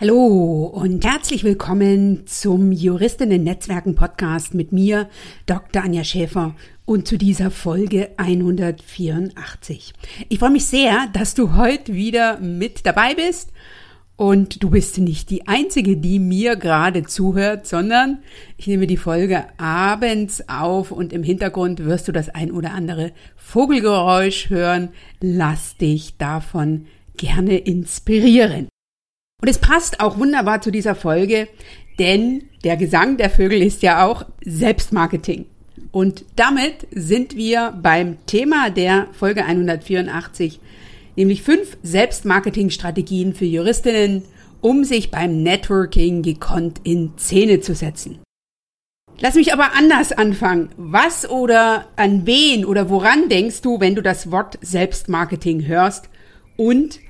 Hallo und herzlich willkommen zum Juristinnen Netzwerken Podcast mit mir, Dr. Anja Schäfer und zu dieser Folge 184. Ich freue mich sehr, dass du heute wieder mit dabei bist und du bist nicht die einzige, die mir gerade zuhört, sondern ich nehme die Folge abends auf und im Hintergrund wirst du das ein oder andere Vogelgeräusch hören. Lass dich davon gerne inspirieren. Und es passt auch wunderbar zu dieser Folge, denn der Gesang der Vögel ist ja auch Selbstmarketing. Und damit sind wir beim Thema der Folge 184, nämlich fünf Selbstmarketingstrategien für Juristinnen, um sich beim Networking gekonnt in Szene zu setzen. Lass mich aber anders anfangen. Was oder an wen oder woran denkst du, wenn du das Wort Selbstmarketing hörst? Und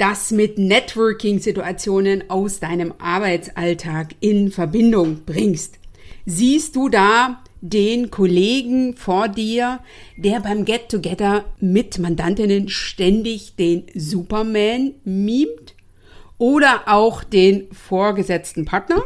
das mit Networking-Situationen aus deinem Arbeitsalltag in Verbindung bringst. Siehst du da den Kollegen vor dir, der beim Get-Together mit Mandantinnen ständig den Superman mimt? Oder auch den vorgesetzten Partner?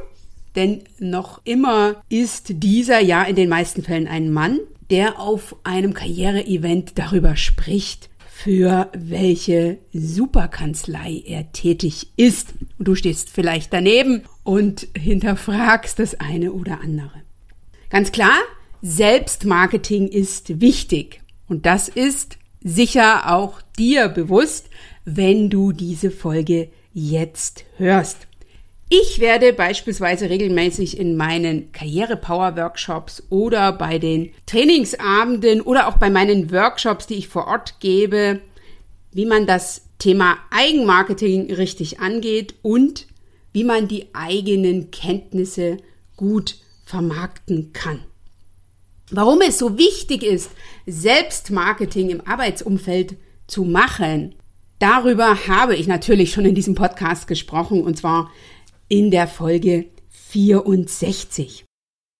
Denn noch immer ist dieser ja in den meisten Fällen ein Mann, der auf einem Karriereevent darüber spricht, für welche Superkanzlei er tätig ist. Und du stehst vielleicht daneben und hinterfragst das eine oder andere. Ganz klar, Selbstmarketing ist wichtig. Und das ist sicher auch dir bewusst, wenn du diese Folge jetzt hörst. Ich werde beispielsweise regelmäßig in meinen Karriere-Power-Workshops oder bei den Trainingsabenden oder auch bei meinen Workshops, die ich vor Ort gebe, wie man das Thema Eigenmarketing richtig angeht und wie man die eigenen Kenntnisse gut vermarkten kann. Warum es so wichtig ist, Selbstmarketing im Arbeitsumfeld zu machen, darüber habe ich natürlich schon in diesem Podcast gesprochen und zwar in der Folge 64.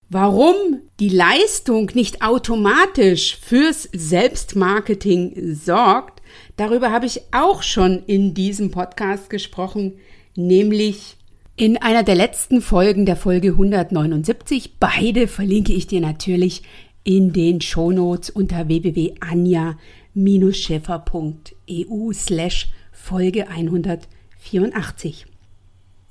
Warum die Leistung nicht automatisch fürs Selbstmarketing sorgt, darüber habe ich auch schon in diesem Podcast gesprochen, nämlich in einer der letzten Folgen der Folge 179. Beide verlinke ich dir natürlich in den Shownotes unter www.anja-schäfer.eu slash Folge 184.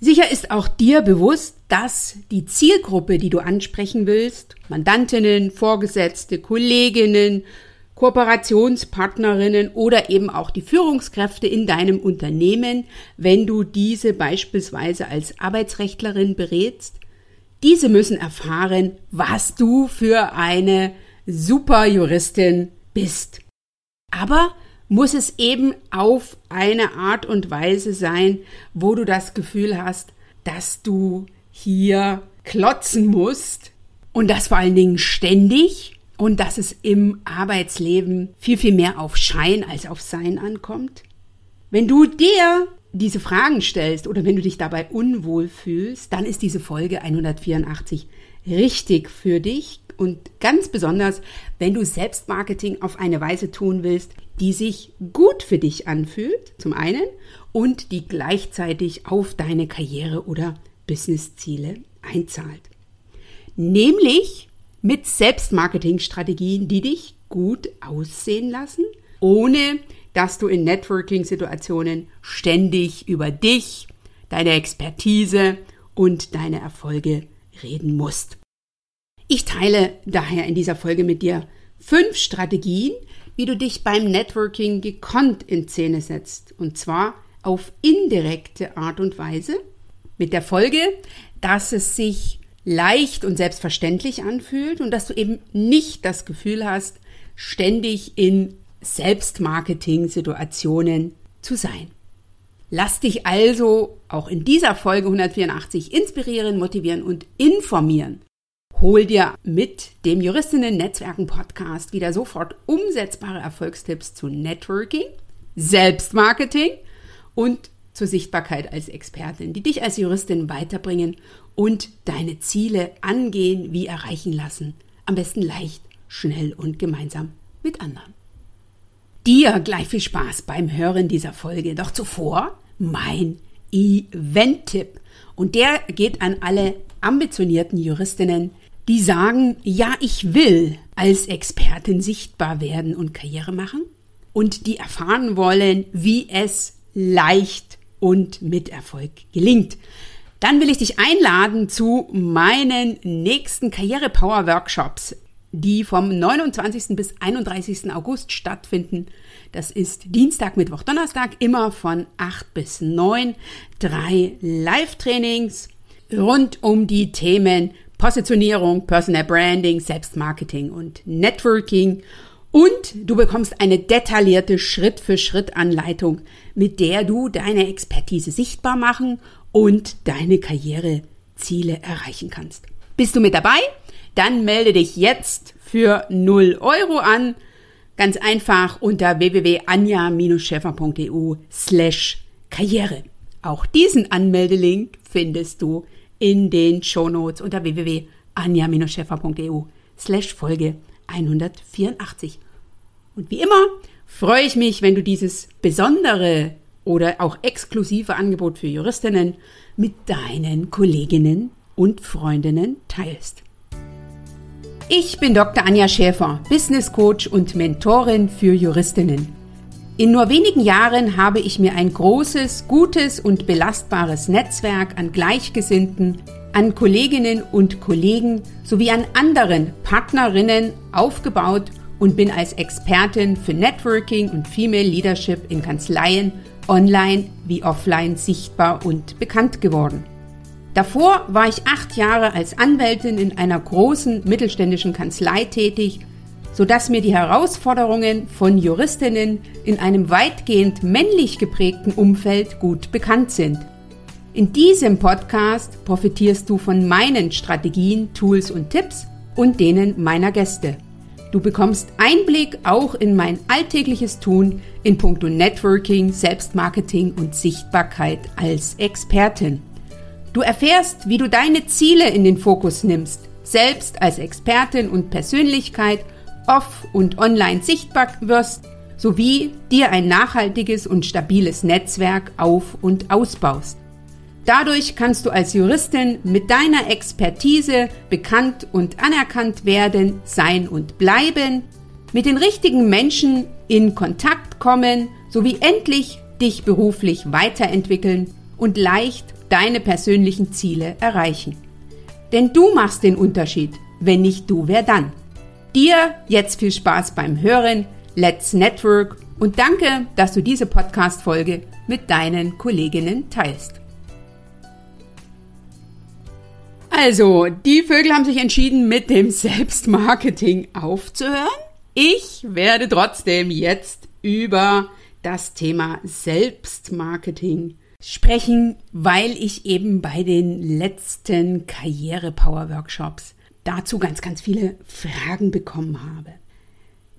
Sicher ist auch dir bewusst, dass die Zielgruppe, die du ansprechen willst, Mandantinnen, Vorgesetzte, Kolleginnen, Kooperationspartnerinnen oder eben auch die Führungskräfte in deinem Unternehmen, wenn du diese beispielsweise als Arbeitsrechtlerin berätst, diese müssen erfahren, was du für eine super Juristin bist. Aber muss es eben auf eine Art und Weise sein, wo du das Gefühl hast, dass du hier klotzen musst. Und das vor allen Dingen ständig. Und dass es im Arbeitsleben viel, viel mehr auf Schein als auf Sein ankommt? Wenn du dir diese Fragen stellst oder wenn du dich dabei unwohl fühlst, dann ist diese Folge 184 richtig für dich. Und ganz besonders, wenn du Selbstmarketing auf eine Weise tun willst, die sich gut für dich anfühlt, zum einen, und die gleichzeitig auf deine Karriere- oder Businessziele einzahlt. Nämlich mit Selbstmarketingstrategien, die dich gut aussehen lassen, ohne dass du in Networking-Situationen ständig über dich, deine Expertise und deine Erfolge reden musst. Ich teile daher in dieser Folge mit dir fünf Strategien, wie du dich beim Networking gekonnt in Szene setzt. Und zwar auf indirekte Art und Weise. Mit der Folge, dass es sich leicht und selbstverständlich anfühlt und dass du eben nicht das Gefühl hast, ständig in Selbstmarketing-Situationen zu sein. Lass dich also auch in dieser Folge 184 inspirieren, motivieren und informieren Hol dir mit dem Juristinnen Netzwerken Podcast wieder sofort umsetzbare Erfolgstipps zu Networking, Selbstmarketing und zur Sichtbarkeit als Expertin, die dich als Juristin weiterbringen und deine Ziele angehen wie erreichen lassen. Am besten leicht, schnell und gemeinsam mit anderen. Dir gleich viel Spaß beim Hören dieser Folge. Doch zuvor mein Event-Tipp. Und der geht an alle ambitionierten Juristinnen, die sagen, ja, ich will als Expertin sichtbar werden und Karriere machen und die erfahren wollen, wie es leicht und mit Erfolg gelingt. Dann will ich dich einladen zu meinen nächsten Karriere Power Workshops, die vom 29. bis 31. August stattfinden. Das ist Dienstag, Mittwoch, Donnerstag, immer von 8 bis 9. Drei Live-Trainings rund um die Themen Positionierung, Personal Branding, Selbstmarketing und Networking. Und du bekommst eine detaillierte Schritt-für-Schritt-Anleitung, mit der du deine Expertise sichtbar machen und deine Karriereziele erreichen kannst. Bist du mit dabei? Dann melde dich jetzt für 0 Euro an. Ganz einfach unter www.anja-scheffer.eu slash Karriere. Auch diesen Anmeldelink findest du in den Shownotes unter www.anja-scheffer.eu slash Folge 184. Und wie immer freue ich mich, wenn du dieses besondere oder auch exklusive Angebot für Juristinnen mit deinen Kolleginnen und Freundinnen teilst. Ich bin Dr. Anja Schäfer, Business Coach und Mentorin für Juristinnen. In nur wenigen Jahren habe ich mir ein großes, gutes und belastbares Netzwerk an Gleichgesinnten, an Kolleginnen und Kollegen sowie an anderen Partnerinnen aufgebaut und bin als Expertin für Networking und Female Leadership in Kanzleien online wie offline sichtbar und bekannt geworden. Davor war ich acht Jahre als Anwältin in einer großen mittelständischen Kanzlei tätig, sodass mir die Herausforderungen von Juristinnen in einem weitgehend männlich geprägten Umfeld gut bekannt sind. In diesem Podcast profitierst du von meinen Strategien, Tools und Tipps und denen meiner Gäste. Du bekommst Einblick auch in mein alltägliches Tun in puncto Networking, Selbstmarketing und Sichtbarkeit als Expertin. Du erfährst, wie du deine Ziele in den Fokus nimmst, selbst als Expertin und Persönlichkeit off- und online sichtbar wirst, sowie dir ein nachhaltiges und stabiles Netzwerk auf- und ausbaust. Dadurch kannst du als Juristin mit deiner Expertise bekannt und anerkannt werden, sein und bleiben, mit den richtigen Menschen in Kontakt kommen sowie endlich dich beruflich weiterentwickeln und leicht deine persönlichen Ziele erreichen. Denn du machst den Unterschied. Wenn nicht du, wer dann? Dir jetzt viel Spaß beim Hören, Let's Network und danke, dass du diese Podcast-Folge mit deinen Kolleginnen teilst. Also, die Vögel haben sich entschieden, mit dem Selbstmarketing aufzuhören. Ich werde trotzdem jetzt über das Thema Selbstmarketing sprechen, weil ich eben bei den letzten Karriere-Power-Workshops dazu ganz, ganz viele Fragen bekommen habe.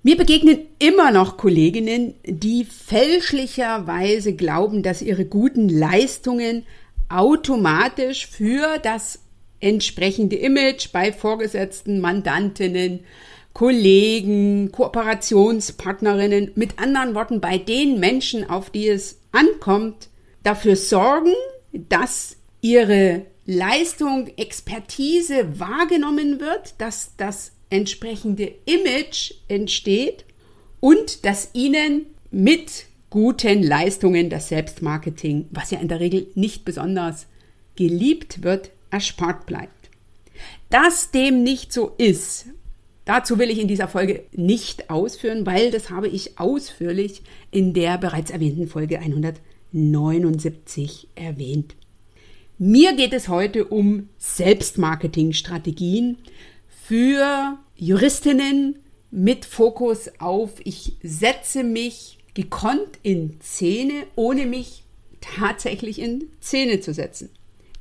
Mir begegnen immer noch Kolleginnen, die fälschlicherweise glauben, dass ihre guten Leistungen automatisch für das entsprechende Image bei Vorgesetzten, Mandantinnen, Kollegen, Kooperationspartnerinnen, mit anderen Worten bei den Menschen, auf die es ankommt, dafür sorgen, dass ihre Leistung, Expertise wahrgenommen wird, dass das entsprechende Image entsteht und dass ihnen mit guten Leistungen das Selbstmarketing, was ja in der Regel nicht besonders geliebt wird, erspart bleibt. Dass dem nicht so ist, dazu will ich in dieser Folge nicht ausführen, weil das habe ich ausführlich in der bereits erwähnten Folge 179 erwähnt. Mir geht es heute um Selbstmarketingstrategien für Juristinnen mit Fokus auf, ich setze mich gekonnt in Szene, ohne mich tatsächlich in Szene zu setzen.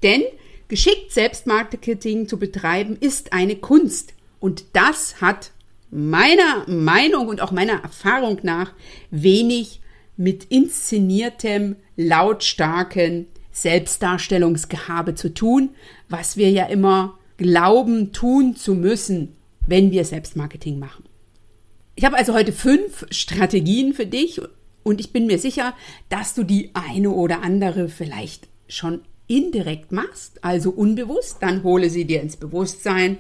Denn Geschickt Selbstmarketing zu betreiben ist eine Kunst. Und das hat meiner Meinung und auch meiner Erfahrung nach wenig mit inszeniertem, lautstarken Selbstdarstellungsgehabe zu tun, was wir ja immer glauben tun zu müssen, wenn wir Selbstmarketing machen. Ich habe also heute fünf Strategien für dich und ich bin mir sicher, dass du die eine oder andere vielleicht schon indirekt machst, also unbewusst, dann hole sie dir ins Bewusstsein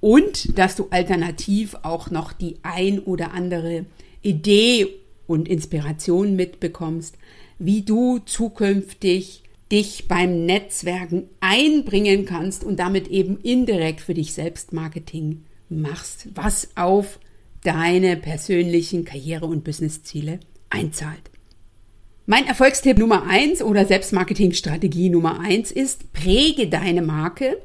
und dass du alternativ auch noch die ein oder andere Idee und Inspiration mitbekommst, wie du zukünftig dich beim Netzwerken einbringen kannst und damit eben indirekt für dich selbst Marketing machst, was auf deine persönlichen Karriere- und Businessziele einzahlt. Mein Erfolgstipp Nummer eins oder Selbstmarketingstrategie Nummer eins ist, präge deine Marke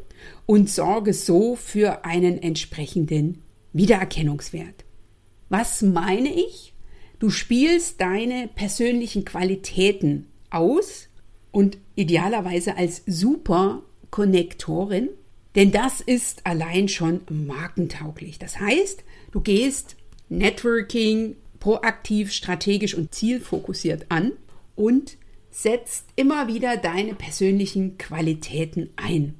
und sorge so für einen entsprechenden Wiedererkennungswert. Was meine ich? Du spielst deine persönlichen Qualitäten aus und idealerweise als super Konnektorin, denn das ist allein schon markentauglich. Das heißt, du gehst Networking proaktiv, strategisch und zielfokussiert an und setzt immer wieder deine persönlichen Qualitäten ein.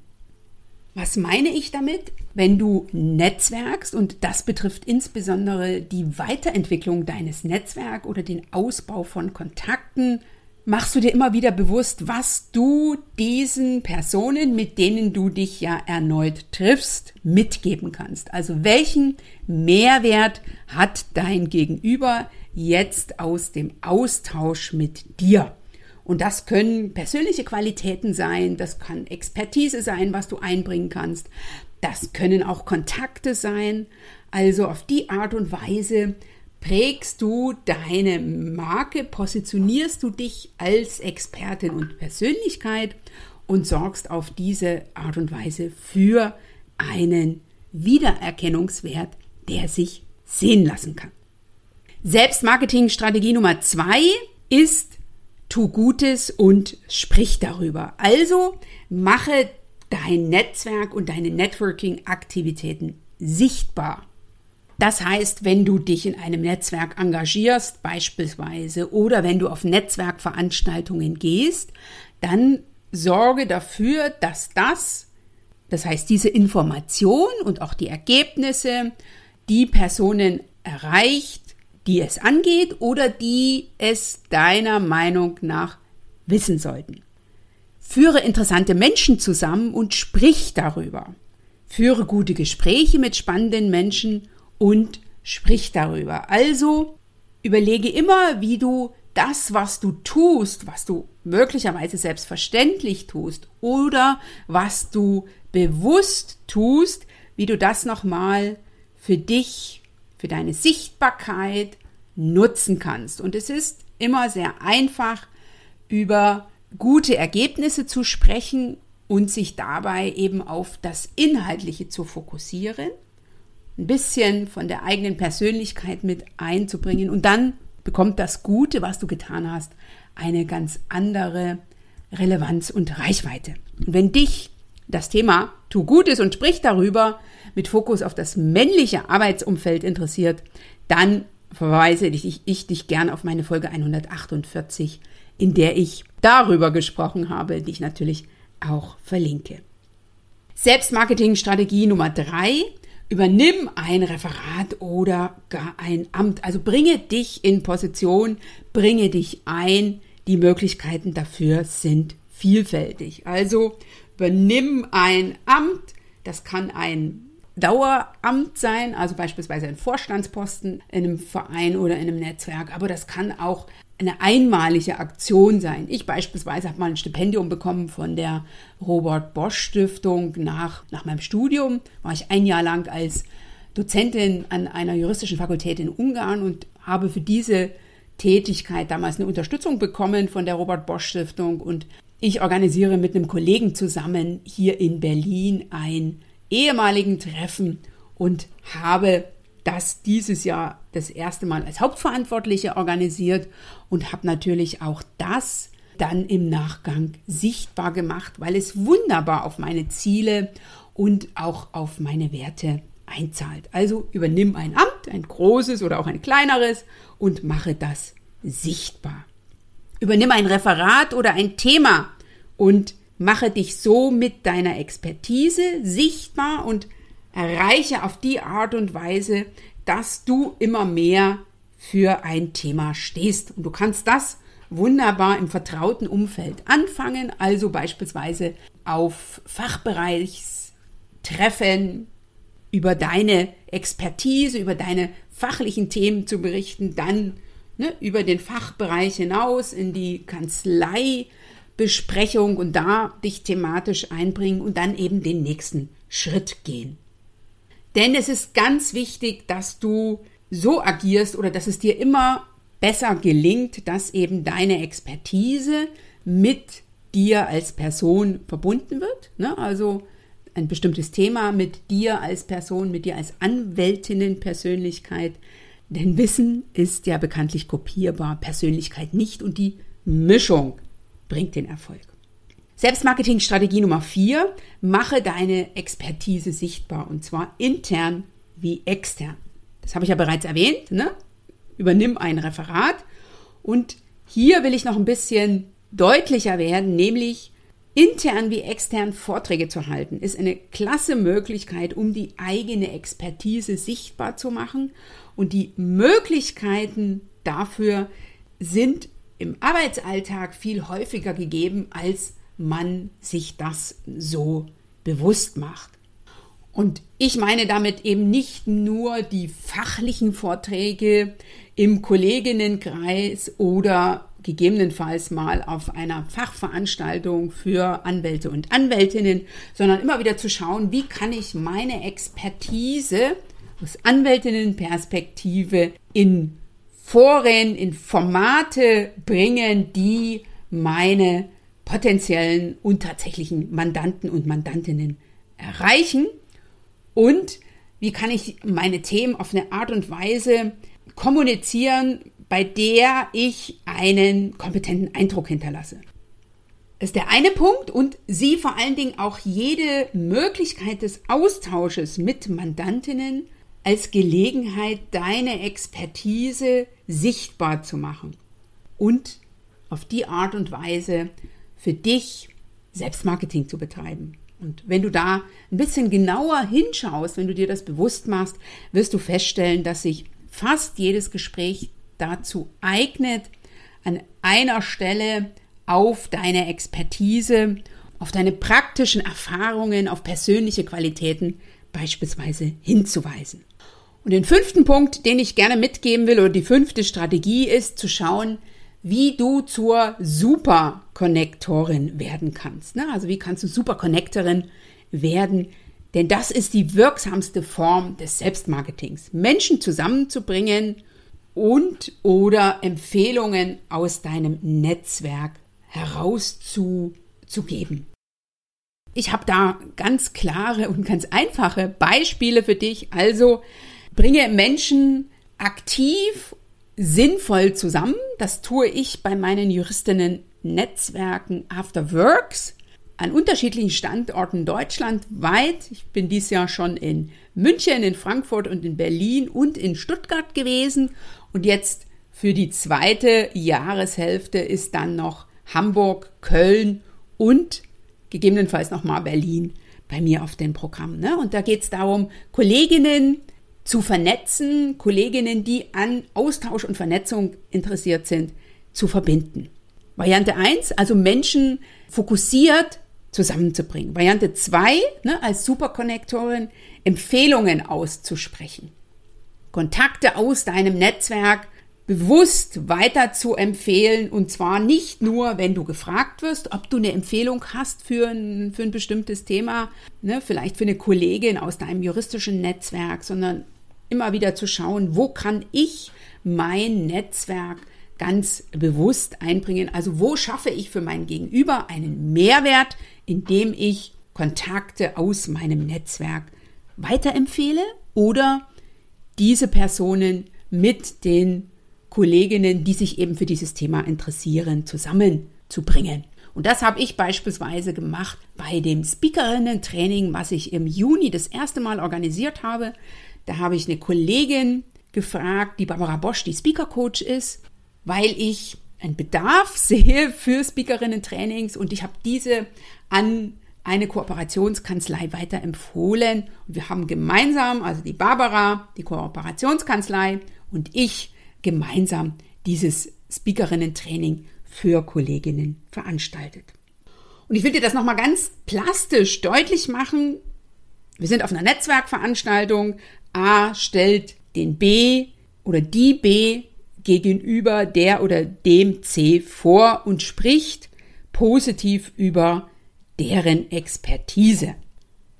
Was meine ich damit? Wenn du netzwerkst, und das betrifft insbesondere die Weiterentwicklung deines Netzwerks oder den Ausbau von Kontakten, machst du dir immer wieder bewusst, was du diesen Personen, mit denen du dich ja erneut triffst, mitgeben kannst. Also welchen Mehrwert hat dein Gegenüber jetzt aus dem Austausch mit dir? Und das können persönliche Qualitäten sein, das kann Expertise sein, was du einbringen kannst. Das können auch Kontakte sein. Also auf die Art und Weise prägst du deine Marke, positionierst du dich als Expertin und Persönlichkeit und sorgst auf diese Art und Weise für einen Wiedererkennungswert, der sich sehen lassen kann. Selbstmarketing-Strategie Nummer zwei ist, tu Gutes und sprich darüber. Also mache dein Netzwerk und deine Networking-Aktivitäten sichtbar. Das heißt, wenn du dich in einem Netzwerk engagierst beispielsweise oder wenn du auf Netzwerkveranstaltungen gehst, dann sorge dafür, dass das, das heißt diese Information und auch die Ergebnisse, die Personen erreicht, die es angeht oder die es deiner Meinung nach wissen sollten. Führe interessante Menschen zusammen und sprich darüber. Führe gute Gespräche mit spannenden Menschen und sprich darüber. Also überlege immer, wie du das, was du tust, was du möglicherweise selbstverständlich tust oder was du bewusst tust, wie du das nochmal für dich, für deine Sichtbarkeit nutzen kannst. Und es ist immer sehr einfach, über gute Ergebnisse zu sprechen und sich dabei eben auf das Inhaltliche zu fokussieren ein bisschen von der eigenen Persönlichkeit mit einzubringen. Und dann bekommt das Gute, was du getan hast, eine ganz andere Relevanz und Reichweite. Und wenn dich das Thema Tu Gutes und sprich darüber mit Fokus auf das männliche Arbeitsumfeld interessiert, dann verweise ich, ich dich gern auf meine Folge 148, in der ich darüber gesprochen habe, die ich natürlich auch verlinke. Selbstmarketing-Strategie Nummer drei Übernimm ein Referat oder gar ein Amt. Also bringe dich in Position, bringe dich ein. Die Möglichkeiten dafür sind vielfältig. Also übernimm ein Amt. Das kann ein Daueramt sein, also beispielsweise ein Vorstandsposten in einem Verein oder in einem Netzwerk, aber das kann auch eine einmalige Aktion sein. Ich beispielsweise habe mal ein Stipendium bekommen von der Robert Bosch Stiftung nach, nach meinem Studium. War ich ein Jahr lang als Dozentin an einer juristischen Fakultät in Ungarn und habe für diese Tätigkeit damals eine Unterstützung bekommen von der Robert Bosch Stiftung und ich organisiere mit einem Kollegen zusammen hier in Berlin ein ehemaligen Treffen und habe das dieses Jahr das erste Mal als Hauptverantwortliche organisiert und habe natürlich auch das dann im Nachgang sichtbar gemacht, weil es wunderbar auf meine Ziele und auch auf meine Werte einzahlt. Also übernimm ein Amt, ein großes oder auch ein kleineres und mache das sichtbar. Übernimm ein Referat oder ein Thema und mache dich so mit deiner Expertise sichtbar und erreiche auf die Art und Weise, dass du immer mehr für ein Thema stehst. Und du kannst das wunderbar im vertrauten Umfeld anfangen, also beispielsweise auf Fachbereichstreffen über deine Expertise, über deine fachlichen Themen zu berichten, dann ne, über den Fachbereich hinaus in die Kanzleibesprechung und da dich thematisch einbringen und dann eben den nächsten Schritt gehen. Denn es ist ganz wichtig, dass du so agierst oder dass es dir immer besser gelingt, dass eben deine Expertise mit dir als Person verbunden wird. Ne? Also ein bestimmtes Thema mit dir als Person, mit dir als Anwältinnenpersönlichkeit. Denn Wissen ist ja bekanntlich kopierbar, Persönlichkeit nicht und die Mischung bringt den Erfolg. Selbstmarketingstrategie Nummer vier: Mache deine Expertise sichtbar und zwar intern wie extern. Das habe ich ja bereits erwähnt. Ne? Übernimm ein Referat und hier will ich noch ein bisschen deutlicher werden, nämlich intern wie extern Vorträge zu halten, ist eine klasse Möglichkeit, um die eigene Expertise sichtbar zu machen. Und die Möglichkeiten dafür sind im Arbeitsalltag viel häufiger gegeben, als man sich das so bewusst macht. Und ich meine damit eben nicht nur die fachlichen Vorträge im Kolleginnenkreis oder gegebenenfalls mal auf einer Fachveranstaltung für Anwälte und Anwältinnen, sondern immer wieder zu schauen, wie kann ich meine Expertise aus Anwältinnenperspektive in Foren, in Formate bringen, die meine potenziellen und tatsächlichen Mandanten und Mandantinnen erreichen und wie kann ich meine Themen auf eine Art und Weise kommunizieren, bei der ich einen kompetenten Eindruck hinterlasse. Das ist der eine Punkt und sie vor allen Dingen auch jede Möglichkeit des Austausches mit Mandantinnen als Gelegenheit, deine Expertise sichtbar zu machen und auf die Art und Weise für dich Selbstmarketing zu betreiben. Und wenn du da ein bisschen genauer hinschaust, wenn du dir das bewusst machst, wirst du feststellen, dass sich fast jedes Gespräch dazu eignet, an einer Stelle auf deine Expertise, auf deine praktischen Erfahrungen, auf persönliche Qualitäten beispielsweise hinzuweisen. Und den fünften Punkt, den ich gerne mitgeben will, oder die fünfte Strategie ist zu schauen, wie du zur Super-Connectorin werden kannst. Ne? Also wie kannst du Super-Connectorin werden? Denn das ist die wirksamste Form des Selbstmarketings. Menschen zusammenzubringen und oder Empfehlungen aus deinem Netzwerk herauszugeben. Ich habe da ganz klare und ganz einfache Beispiele für dich. Also bringe Menschen aktiv sinnvoll zusammen. Das tue ich bei meinen Juristinnen Netzwerken After Works an unterschiedlichen Standorten deutschlandweit. Ich bin dieses Jahr schon in München, in Frankfurt und in Berlin und in Stuttgart gewesen. Und jetzt für die zweite Jahreshälfte ist dann noch Hamburg, Köln und gegebenenfalls nochmal Berlin bei mir auf dem Programm. Ne? Und da geht es darum, Kolleginnen zu vernetzen, Kolleginnen, die an Austausch und Vernetzung interessiert sind, zu verbinden. Variante 1, also Menschen fokussiert zusammenzubringen. Variante 2, ne, als Superkonnektorin Empfehlungen auszusprechen. Kontakte aus deinem Netzwerk bewusst weiter zu empfehlen und zwar nicht nur, wenn du gefragt wirst, ob du eine Empfehlung hast für ein, für ein bestimmtes Thema, ne, vielleicht für eine Kollegin aus deinem juristischen Netzwerk, sondern immer wieder zu schauen, wo kann ich mein Netzwerk ganz bewusst einbringen. Also wo schaffe ich für mein Gegenüber einen Mehrwert, indem ich Kontakte aus meinem Netzwerk weiterempfehle oder diese Personen mit den Kolleginnen, die sich eben für dieses Thema interessieren, zusammenzubringen. Und das habe ich beispielsweise gemacht bei dem Speakerinnen-Training, was ich im Juni das erste Mal organisiert habe. Da habe ich eine Kollegin gefragt, die Barbara Bosch, die Speaker Coach ist, weil ich einen Bedarf sehe für Speakerinnen-Trainings und ich habe diese an eine Kooperationskanzlei weiterempfohlen. Und wir haben gemeinsam, also die Barbara, die Kooperationskanzlei und ich gemeinsam dieses Speakerinnen-Training für Kolleginnen veranstaltet. Und ich will dir das nochmal ganz plastisch deutlich machen. Wir sind auf einer Netzwerkveranstaltung. A stellt den B oder die B gegenüber der oder dem C vor und spricht positiv über deren Expertise.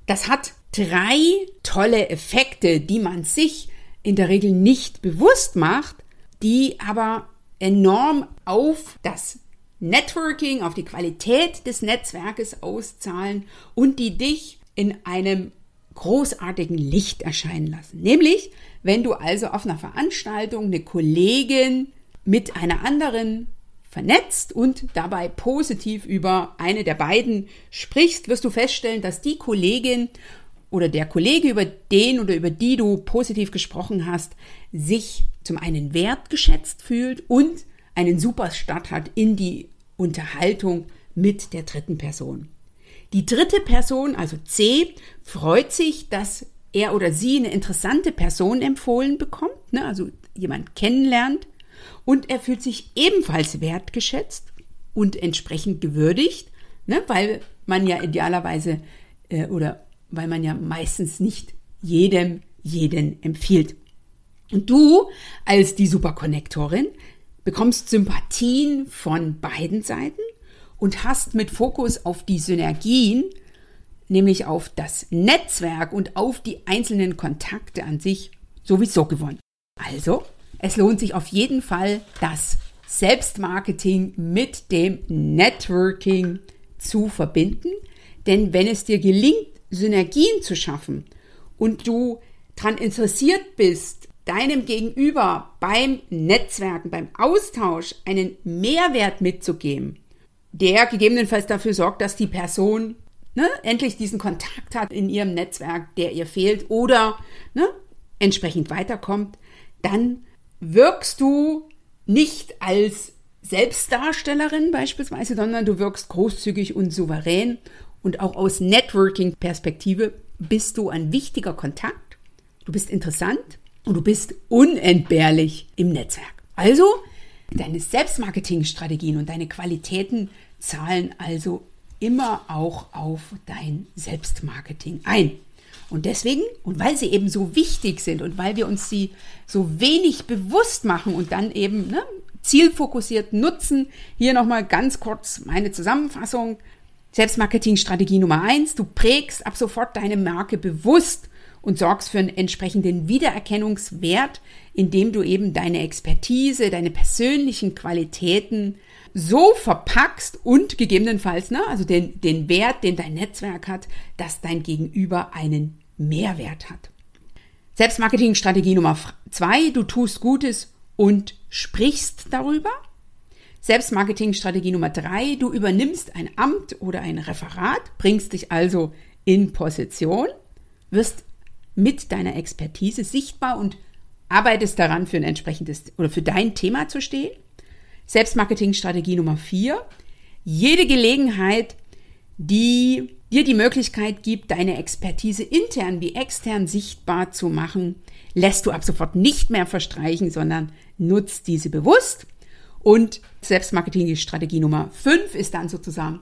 Das hat drei tolle Effekte, die man sich in der Regel nicht bewusst macht, die aber enorm auf das Networking, auf die Qualität des Netzwerkes auszahlen und die dich in einem großartigen Licht erscheinen lassen. Nämlich, wenn du also auf einer Veranstaltung eine Kollegin mit einer anderen vernetzt und dabei positiv über eine der beiden sprichst, wirst du feststellen, dass die Kollegin oder der Kollege, über den oder über die du positiv gesprochen hast, sich zum einen wertgeschätzt fühlt und einen super Start hat in die Unterhaltung mit der dritten Person. Die dritte Person, also C, freut sich, dass er oder sie eine interessante Person empfohlen bekommt, ne, also jemand kennenlernt und er fühlt sich ebenfalls wertgeschätzt und entsprechend gewürdigt, ne, weil man ja idealerweise äh, oder weil man ja meistens nicht jedem jeden empfiehlt. Und du als die Superkonnektorin bekommst Sympathien von beiden Seiten und hast mit Fokus auf die Synergien, nämlich auf das Netzwerk und auf die einzelnen Kontakte an sich sowieso gewonnen. Also, es lohnt sich auf jeden Fall, das Selbstmarketing mit dem Networking zu verbinden. Denn wenn es dir gelingt, Synergien zu schaffen und du daran interessiert bist, deinem Gegenüber beim Netzwerken, beim Austausch einen Mehrwert mitzugeben, der gegebenenfalls dafür sorgt, dass die Person ne, endlich diesen Kontakt hat in ihrem Netzwerk, der ihr fehlt oder ne, entsprechend weiterkommt, dann wirkst du nicht als Selbstdarstellerin beispielsweise, sondern du wirkst großzügig und souverän und auch aus Networking-Perspektive bist du ein wichtiger Kontakt, du bist interessant und du bist unentbehrlich im Netzwerk. Also, deine Selbstmarketing-Strategien und deine Qualitäten zahlen also immer auch auf dein Selbstmarketing ein. Und deswegen, und weil sie eben so wichtig sind und weil wir uns sie so wenig bewusst machen und dann eben ne, zielfokussiert nutzen, hier nochmal ganz kurz meine Zusammenfassung. Selbstmarketing-Strategie Nummer eins: Du prägst ab sofort deine Marke bewusst und sorgst für einen entsprechenden Wiedererkennungswert, indem du eben deine Expertise, deine persönlichen Qualitäten so verpackst und gegebenenfalls, ne, also den, den Wert, den dein Netzwerk hat, dass dein Gegenüber einen Mehrwert hat. Selbstmarketingstrategie Nummer zwei, du tust Gutes und sprichst darüber. Selbstmarketingstrategie Nummer drei, du übernimmst ein Amt oder ein Referat, bringst dich also in Position, wirst mit deiner Expertise sichtbar und arbeitest daran, für ein entsprechendes oder für dein Thema zu stehen. Selbstmarketingstrategie Nummer vier. Jede Gelegenheit, die dir die Möglichkeit gibt, deine Expertise intern wie extern sichtbar zu machen, lässt du ab sofort nicht mehr verstreichen, sondern nutzt diese bewusst. Und Selbstmarketingstrategie Nummer fünf ist dann sozusagen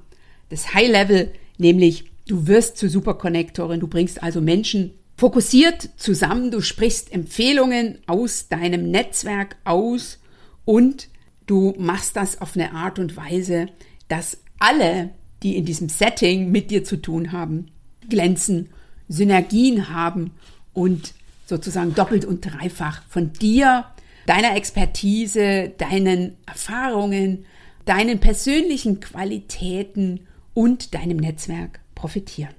das High Level, nämlich du wirst zur Superconnectorin, du bringst also Menschen fokussiert zusammen, du sprichst Empfehlungen aus deinem Netzwerk aus und du machst das auf eine Art und Weise, dass alle, die in diesem Setting mit dir zu tun haben, glänzen, Synergien haben und sozusagen doppelt und dreifach von dir, deiner Expertise, deinen Erfahrungen, deinen persönlichen Qualitäten und deinem Netzwerk profitieren.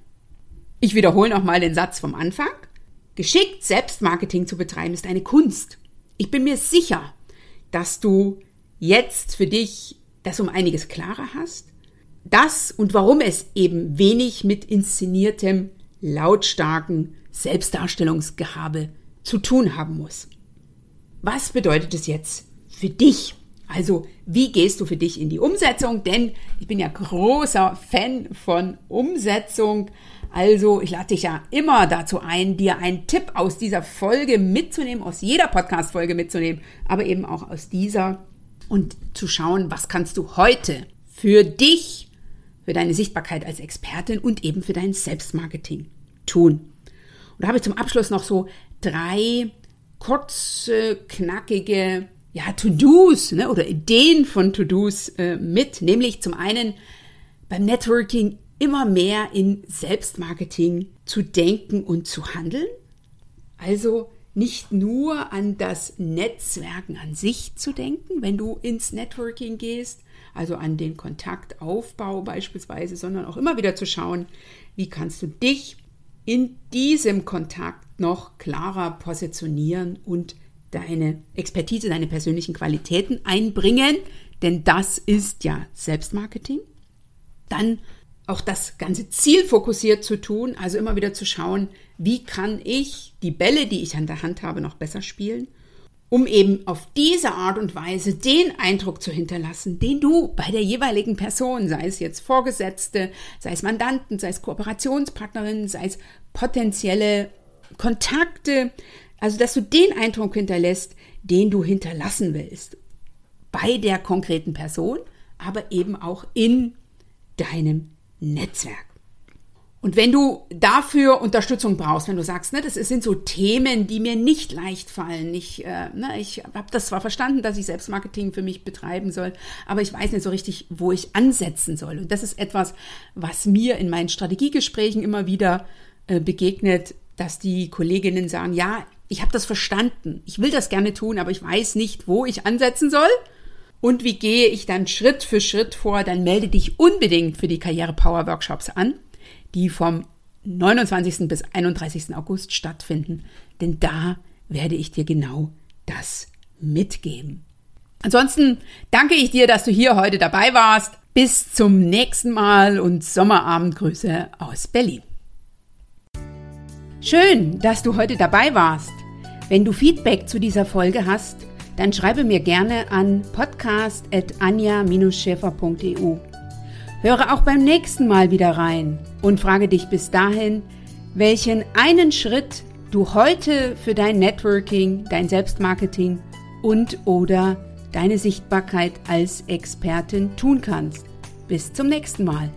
Ich wiederhole nochmal den Satz vom Anfang. Geschickt Selbstmarketing zu betreiben ist eine Kunst. Ich bin mir sicher, dass du jetzt für dich das um einiges klarer hast. Das und warum es eben wenig mit inszeniertem, lautstarken Selbstdarstellungsgehabe zu tun haben muss. Was bedeutet es jetzt für dich? Also, wie gehst du für dich in die Umsetzung? Denn ich bin ja großer Fan von Umsetzung. Also, ich lade dich ja immer dazu ein, dir einen Tipp aus dieser Folge mitzunehmen, aus jeder Podcast-Folge mitzunehmen, aber eben auch aus dieser und zu schauen, was kannst du heute für dich, für deine Sichtbarkeit als Expertin und eben für dein Selbstmarketing tun. Und da habe ich zum Abschluss noch so drei kurze, knackige ja, To-Dos ne, oder Ideen von To-Dos äh, mit, nämlich zum einen beim Networking immer mehr in Selbstmarketing zu denken und zu handeln. Also nicht nur an das Netzwerken an sich zu denken, wenn du ins Networking gehst, also an den Kontaktaufbau beispielsweise, sondern auch immer wieder zu schauen, wie kannst du dich in diesem Kontakt noch klarer positionieren und deine Expertise, deine persönlichen Qualitäten einbringen, denn das ist ja Selbstmarketing. Dann auch das ganze Ziel fokussiert zu tun, also immer wieder zu schauen, wie kann ich die Bälle, die ich an der Hand habe, noch besser spielen, um eben auf diese Art und Weise den Eindruck zu hinterlassen, den du bei der jeweiligen Person, sei es jetzt Vorgesetzte, sei es Mandanten, sei es Kooperationspartnerinnen, sei es potenzielle Kontakte, also dass du den Eindruck hinterlässt, den du hinterlassen willst. Bei der konkreten Person, aber eben auch in deinem Netzwerk. Und wenn du dafür Unterstützung brauchst, wenn du sagst, ne, das sind so Themen, die mir nicht leicht fallen. Ich, äh, ne, ich habe das zwar verstanden, dass ich Selbstmarketing für mich betreiben soll, aber ich weiß nicht so richtig, wo ich ansetzen soll. Und das ist etwas, was mir in meinen Strategiegesprächen immer wieder äh, begegnet, dass die Kolleginnen sagen, ja, ich habe das verstanden, ich will das gerne tun, aber ich weiß nicht, wo ich ansetzen soll. Und wie gehe ich dann Schritt für Schritt vor? Dann melde dich unbedingt für die Karriere Power Workshops an, die vom 29. bis 31. August stattfinden, denn da werde ich dir genau das mitgeben. Ansonsten danke ich dir, dass du hier heute dabei warst. Bis zum nächsten Mal und Sommerabendgrüße aus Berlin. Schön, dass du heute dabei warst. Wenn du Feedback zu dieser Folge hast, dann schreibe mir gerne an podcast.anja-schäfer.eu. Höre auch beim nächsten Mal wieder rein und frage dich bis dahin, welchen einen Schritt du heute für dein Networking, dein Selbstmarketing und oder deine Sichtbarkeit als Expertin tun kannst. Bis zum nächsten Mal.